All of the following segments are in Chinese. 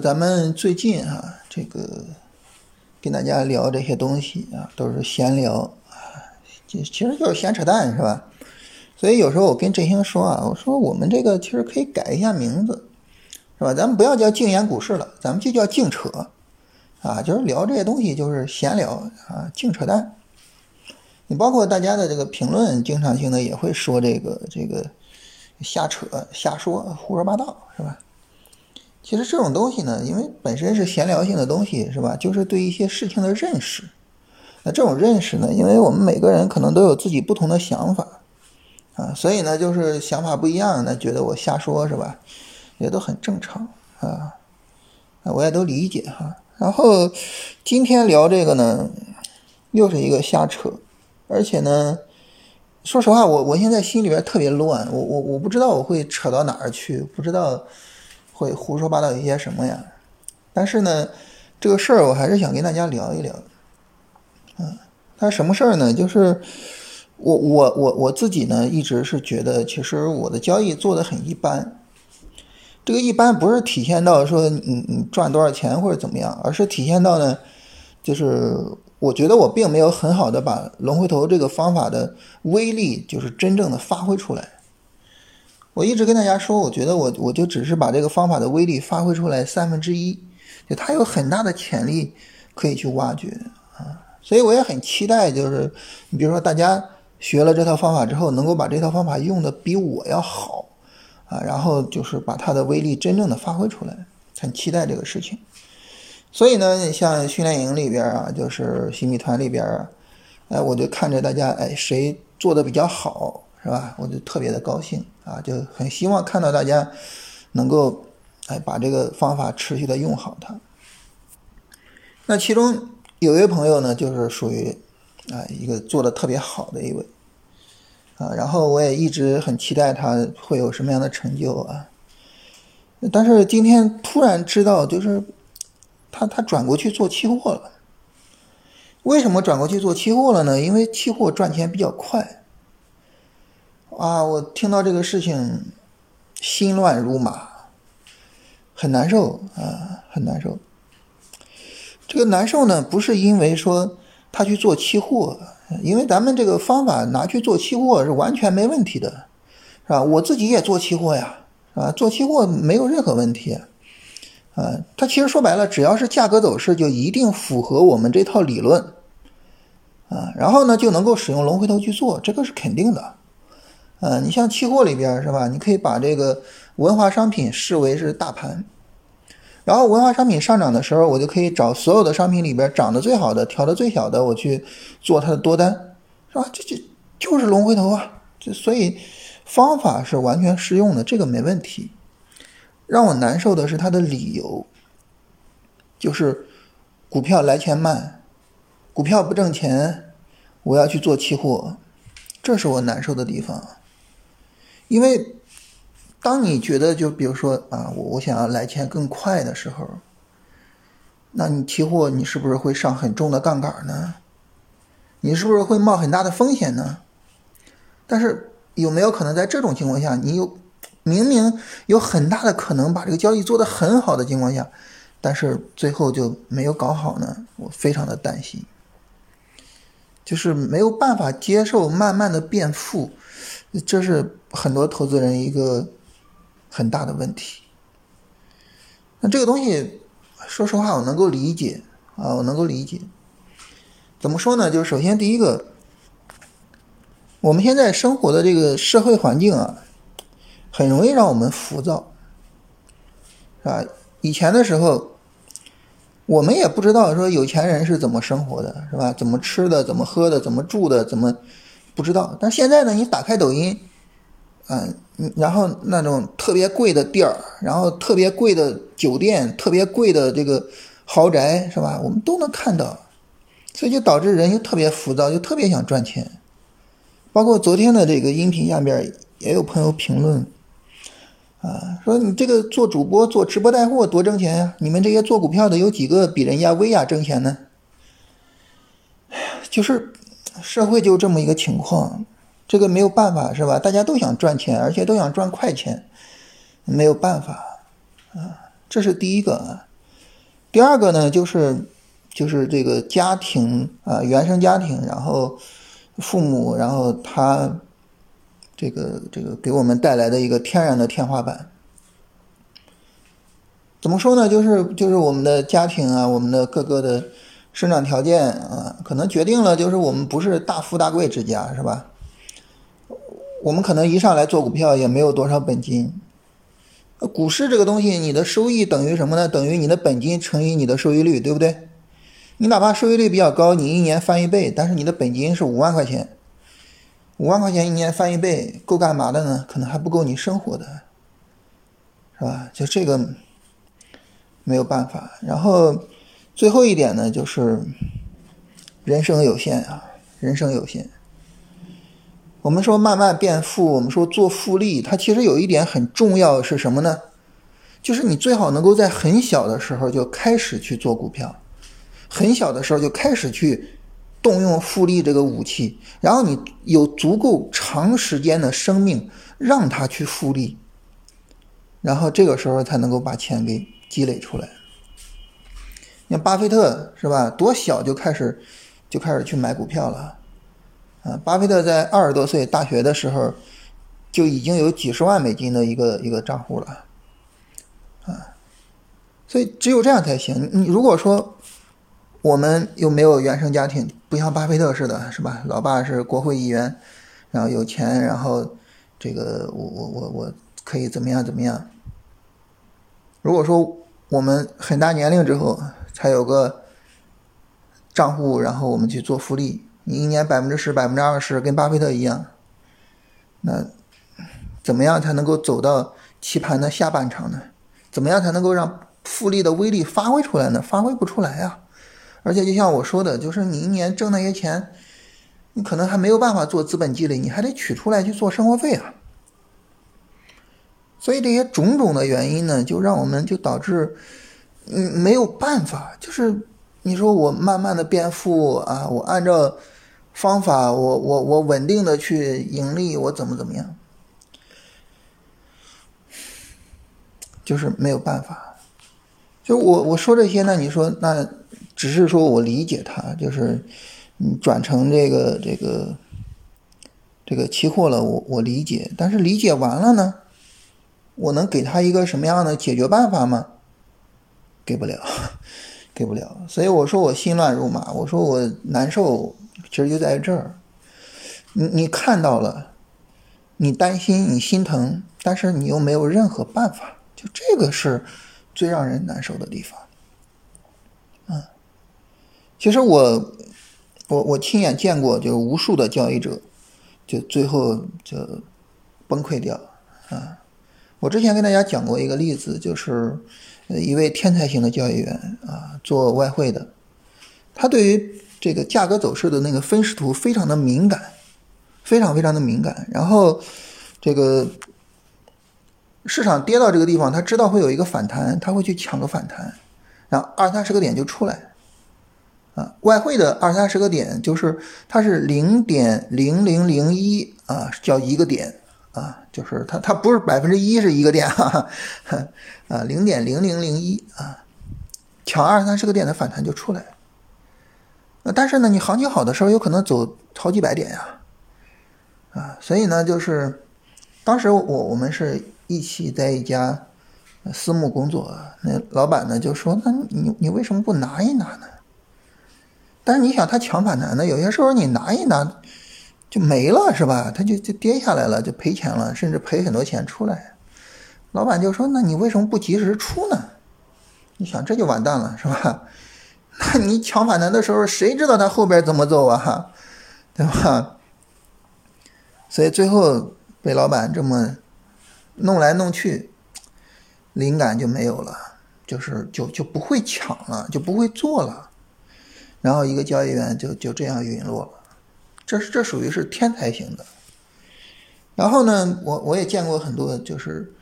咱们最近啊，这个跟大家聊这些东西啊，都是闲聊啊，其其实就是闲扯淡，是吧？所以有时候我跟振兴说啊，我说我们这个其实可以改一下名字，是吧？咱们不要叫静言股市了，咱们就叫静扯啊，就是聊这些东西就是闲聊啊，净扯淡。你包括大家的这个评论，经常性的也会说这个这个瞎扯、瞎说、胡说八道，是吧？其实这种东西呢，因为本身是闲聊性的东西，是吧？就是对一些事情的认识。那这种认识呢，因为我们每个人可能都有自己不同的想法啊，所以呢，就是想法不一样，那觉得我瞎说，是吧？也都很正常啊，我也都理解哈。然后今天聊这个呢，又是一个瞎扯，而且呢，说实话，我我现在心里边特别乱，我我我不知道我会扯到哪儿去，不知道。会胡说八道一些什么呀？但是呢，这个事儿我还是想跟大家聊一聊。嗯，它什么事儿呢？就是我我我我自己呢，一直是觉得，其实我的交易做的很一般。这个一般不是体现到说你你赚多少钱或者怎么样，而是体现到呢，就是我觉得我并没有很好的把龙回头这个方法的威力，就是真正的发挥出来。我一直跟大家说，我觉得我我就只是把这个方法的威力发挥出来三分之一，就它有很大的潜力可以去挖掘啊，所以我也很期待，就是你比如说大家学了这套方法之后，能够把这套方法用的比我要好啊，然后就是把它的威力真正的发挥出来，很期待这个事情。所以呢，像训练营里边啊，就是新米团里边啊，哎，我就看着大家哎谁做的比较好。是吧？我就特别的高兴啊，就很希望看到大家能够哎把这个方法持续的用好它。那其中有一位朋友呢，就是属于啊一个做的特别好的一位啊，然后我也一直很期待他会有什么样的成就啊。但是今天突然知道，就是他他转过去做期货了。为什么转过去做期货了呢？因为期货赚钱比较快。啊，我听到这个事情，心乱如麻，很难受啊，很难受。这个难受呢，不是因为说他去做期货，因为咱们这个方法拿去做期货是完全没问题的，是吧？我自己也做期货呀，啊，做期货没有任何问题，啊，它其实说白了，只要是价格走势，就一定符合我们这套理论，啊，然后呢就能够使用龙回头去做，这个是肯定的。呃，你像期货里边是吧？你可以把这个文化商品视为是大盘，然后文化商品上涨的时候，我就可以找所有的商品里边涨得最好的、调的最小的，我去做它的多单，是吧？这这就是龙回头啊！这所以方法是完全适用的，这个没问题。让我难受的是它的理由，就是股票来钱慢，股票不挣钱，我要去做期货，这是我难受的地方。因为，当你觉得就比如说啊，我我想要来钱更快的时候，那你期货你是不是会上很重的杠杆呢？你是不是会冒很大的风险呢？但是有没有可能在这种情况下，你有明明有很大的可能把这个交易做得很好的情况下，但是最后就没有搞好呢？我非常的担心，就是没有办法接受慢慢的变富。这是很多投资人一个很大的问题。那这个东西，说实话，我能够理解啊，我能够理解。怎么说呢？就是首先第一个，我们现在生活的这个社会环境啊，很容易让我们浮躁，是吧？以前的时候，我们也不知道说有钱人是怎么生活的，是吧？怎么吃的，怎么喝的，怎么住的，怎么。不知道，但现在呢？你打开抖音，嗯，然后那种特别贵的店儿，然后特别贵的酒店，特别贵的这个豪宅，是吧？我们都能看到，所以就导致人就特别浮躁，就特别想赚钱。包括昨天的这个音频下面也有朋友评论，啊，说你这个做主播、做直播带货多挣钱呀？你们这些做股票的有几个比人家薇娅挣钱呢？哎呀，就是。社会就这么一个情况，这个没有办法是吧？大家都想赚钱，而且都想赚快钱，没有办法啊。这是第一个。第二个呢，就是就是这个家庭啊，原生家庭，然后父母，然后他这个这个给我们带来的一个天然的天花板。怎么说呢？就是就是我们的家庭啊，我们的各个的生长条件啊，可能决定了，就是我们不是大富大贵之家，是吧？我们可能一上来做股票也没有多少本金。股市这个东西，你的收益等于什么呢？等于你的本金乘以你的收益率，对不对？你哪怕收益率比较高，你一年翻一倍，但是你的本金是五万块钱，五万块钱一年翻一倍，够干嘛的呢？可能还不够你生活的，是吧？就这个。没有办法，然后最后一点呢，就是人生有限啊，人生有限。我们说慢慢变富，我们说做复利，它其实有一点很重要是什么呢？就是你最好能够在很小的时候就开始去做股票，很小的时候就开始去动用复利这个武器，然后你有足够长时间的生命让它去复利，然后这个时候才能够把钱给。积累出来，像巴菲特是吧？多小就开始就开始去买股票了，啊，巴菲特在二十多岁大学的时候就已经有几十万美金的一个一个账户了，啊，所以只有这样才行。你如果说我们又没有原生家庭，不像巴菲特似的，是吧？老爸是国会议员，然后有钱，然后这个我我我我可以怎么样怎么样？如果说我们很大年龄之后才有个账户，然后我们去做复利，你一年百分之十、百分之二十，跟巴菲特一样，那怎么样才能够走到棋盘的下半场呢？怎么样才能够让复利的威力发挥出来呢？发挥不出来啊！而且就像我说的，就是你一年挣那些钱，你可能还没有办法做资本积累，你还得取出来去做生活费啊。所以这些种种的原因呢，就让我们就导致，嗯，没有办法。就是你说我慢慢的变富啊，我按照方法，我我我稳定的去盈利，我怎么怎么样，就是没有办法。就我我说这些呢，你说那只是说我理解他，就是你转成这个这个这个期货了，我我理解，但是理解完了呢？我能给他一个什么样的解决办法吗？给不了，给不了。所以我说我心乱如麻，我说我难受，其实就在这儿。你你看到了，你担心，你心疼，但是你又没有任何办法，就这个是最让人难受的地方。嗯，其实我我我亲眼见过，就无数的交易者，就最后就崩溃掉啊。我之前跟大家讲过一个例子，就是一位天才型的交易员啊，做外汇的，他对于这个价格走势的那个分时图非常的敏感，非常非常的敏感。然后这个市场跌到这个地方，他知道会有一个反弹，他会去抢个反弹，然后二三十个点就出来。啊，外汇的二三十个点就是它是零点零零零一啊，叫一个点。啊，就是它，它不是百分之一是一个点哈，啊，零点零零零一啊，抢二三十个点的反弹就出来。那但是呢，你行情好的时候有可能走好几百点呀，啊，所以呢，就是当时我我们是一起在一家私募工作，那老板呢就说，那你你为什么不拿一拿呢？但是你想，他抢反弹呢，有些时候你拿一拿。就没了是吧？他就就跌下来了，就赔钱了，甚至赔很多钱出来。老板就说：“那你为什么不及时出呢？”你想这就完蛋了是吧？那你抢反弹的时候，谁知道他后边怎么走啊？对吧？所以最后被老板这么弄来弄去，灵感就没有了，就是就就不会抢了，就不会做了。然后一个交易员就就这样陨落了。这是这属于是天才型的，然后呢，我我也见过很多，就是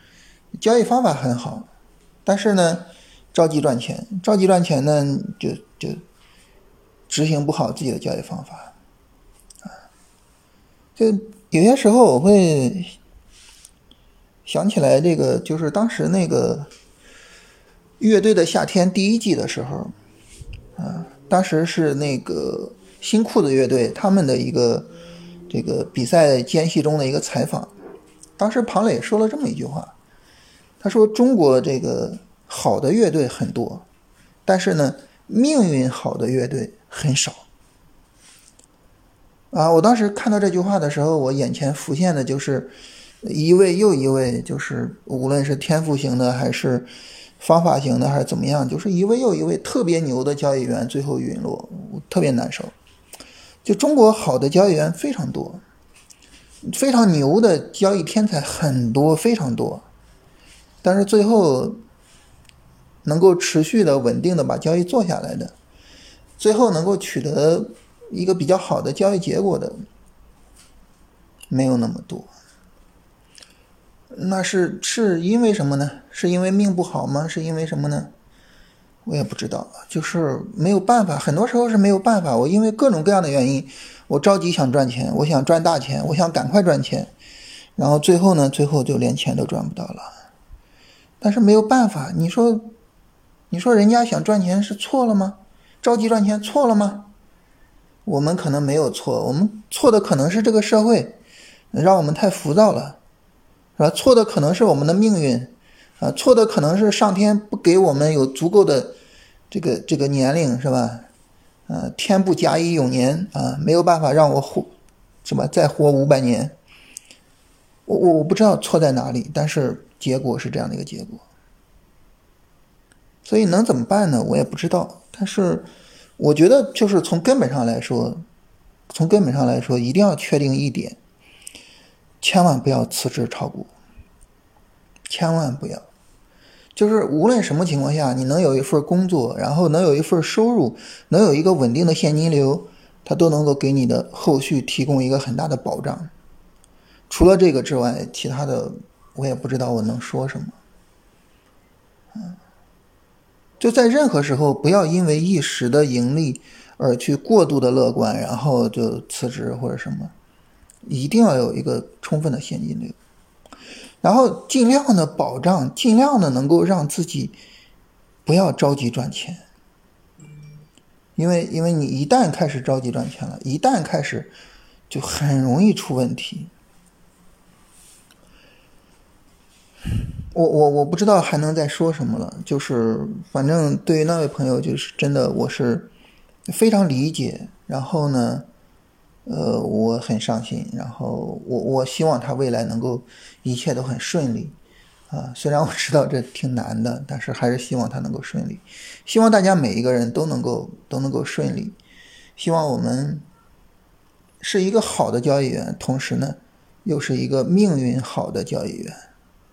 交易方法很好，但是呢，着急赚钱，着急赚钱呢，就就执行不好自己的交易方法，啊，就有些时候我会想起来这个，就是当时那个乐队的夏天第一季的时候，啊，当时是那个新裤子乐队他们的一个这个比赛间隙中的一个采访，当时庞磊说了这么一句话，他说中国这个好的乐队很多，但是呢，命运好的乐队很少。啊，我当时看到这句话的时候，我眼前浮现的就是一位又一位，就是无论是天赋型的还是方法型的还是怎么样，就是一位又一位特别牛的交易员最后陨落，我特别难受。就中国好的交易员非常多，非常牛的交易天才很多，非常多，但是最后能够持续的稳定的把交易做下来的，最后能够取得。一个比较好的交易结果的没有那么多，那是是因为什么呢？是因为命不好吗？是因为什么呢？我也不知道，就是没有办法，很多时候是没有办法。我因为各种各样的原因，我着急想赚钱，我想赚大钱，我想赶快赚钱，然后最后呢，最后就连钱都赚不到了。但是没有办法，你说，你说人家想赚钱是错了吗？着急赚钱错了吗？我们可能没有错，我们错的可能是这个社会，让我们太浮躁了，是吧？错的可能是我们的命运，啊，错的可能是上天不给我们有足够的这个这个年龄，是吧？呃，天不假以永年啊，没有办法让我活，什么再活五百年。我我我不知道错在哪里，但是结果是这样的一个结果，所以能怎么办呢？我也不知道，但是。我觉得就是从根本上来说，从根本上来说，一定要确定一点，千万不要辞职炒股，千万不要。就是无论什么情况下，你能有一份工作，然后能有一份收入，能有一个稳定的现金流，它都能够给你的后续提供一个很大的保障。除了这个之外，其他的我也不知道我能说什么。嗯。就在任何时候，不要因为一时的盈利而去过度的乐观，然后就辞职或者什么，一定要有一个充分的现金流，然后尽量的保障，尽量的能够让自己不要着急赚钱，因为因为你一旦开始着急赚钱了，一旦开始就很容易出问题。我我我不知道还能再说什么了，就是反正对于那位朋友，就是真的我是非常理解。然后呢，呃，我很伤心。然后我我希望他未来能够一切都很顺利啊。虽然我知道这挺难的，但是还是希望他能够顺利。希望大家每一个人都能够都能够顺利。希望我们是一个好的交易员，同时呢，又是一个命运好的交易员。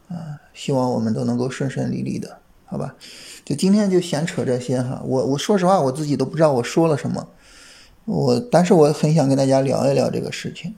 啊，希望我们都能够顺顺利利的，好吧？就今天就闲扯这些哈。我我说实话，我自己都不知道我说了什么，我但是我很想跟大家聊一聊这个事情。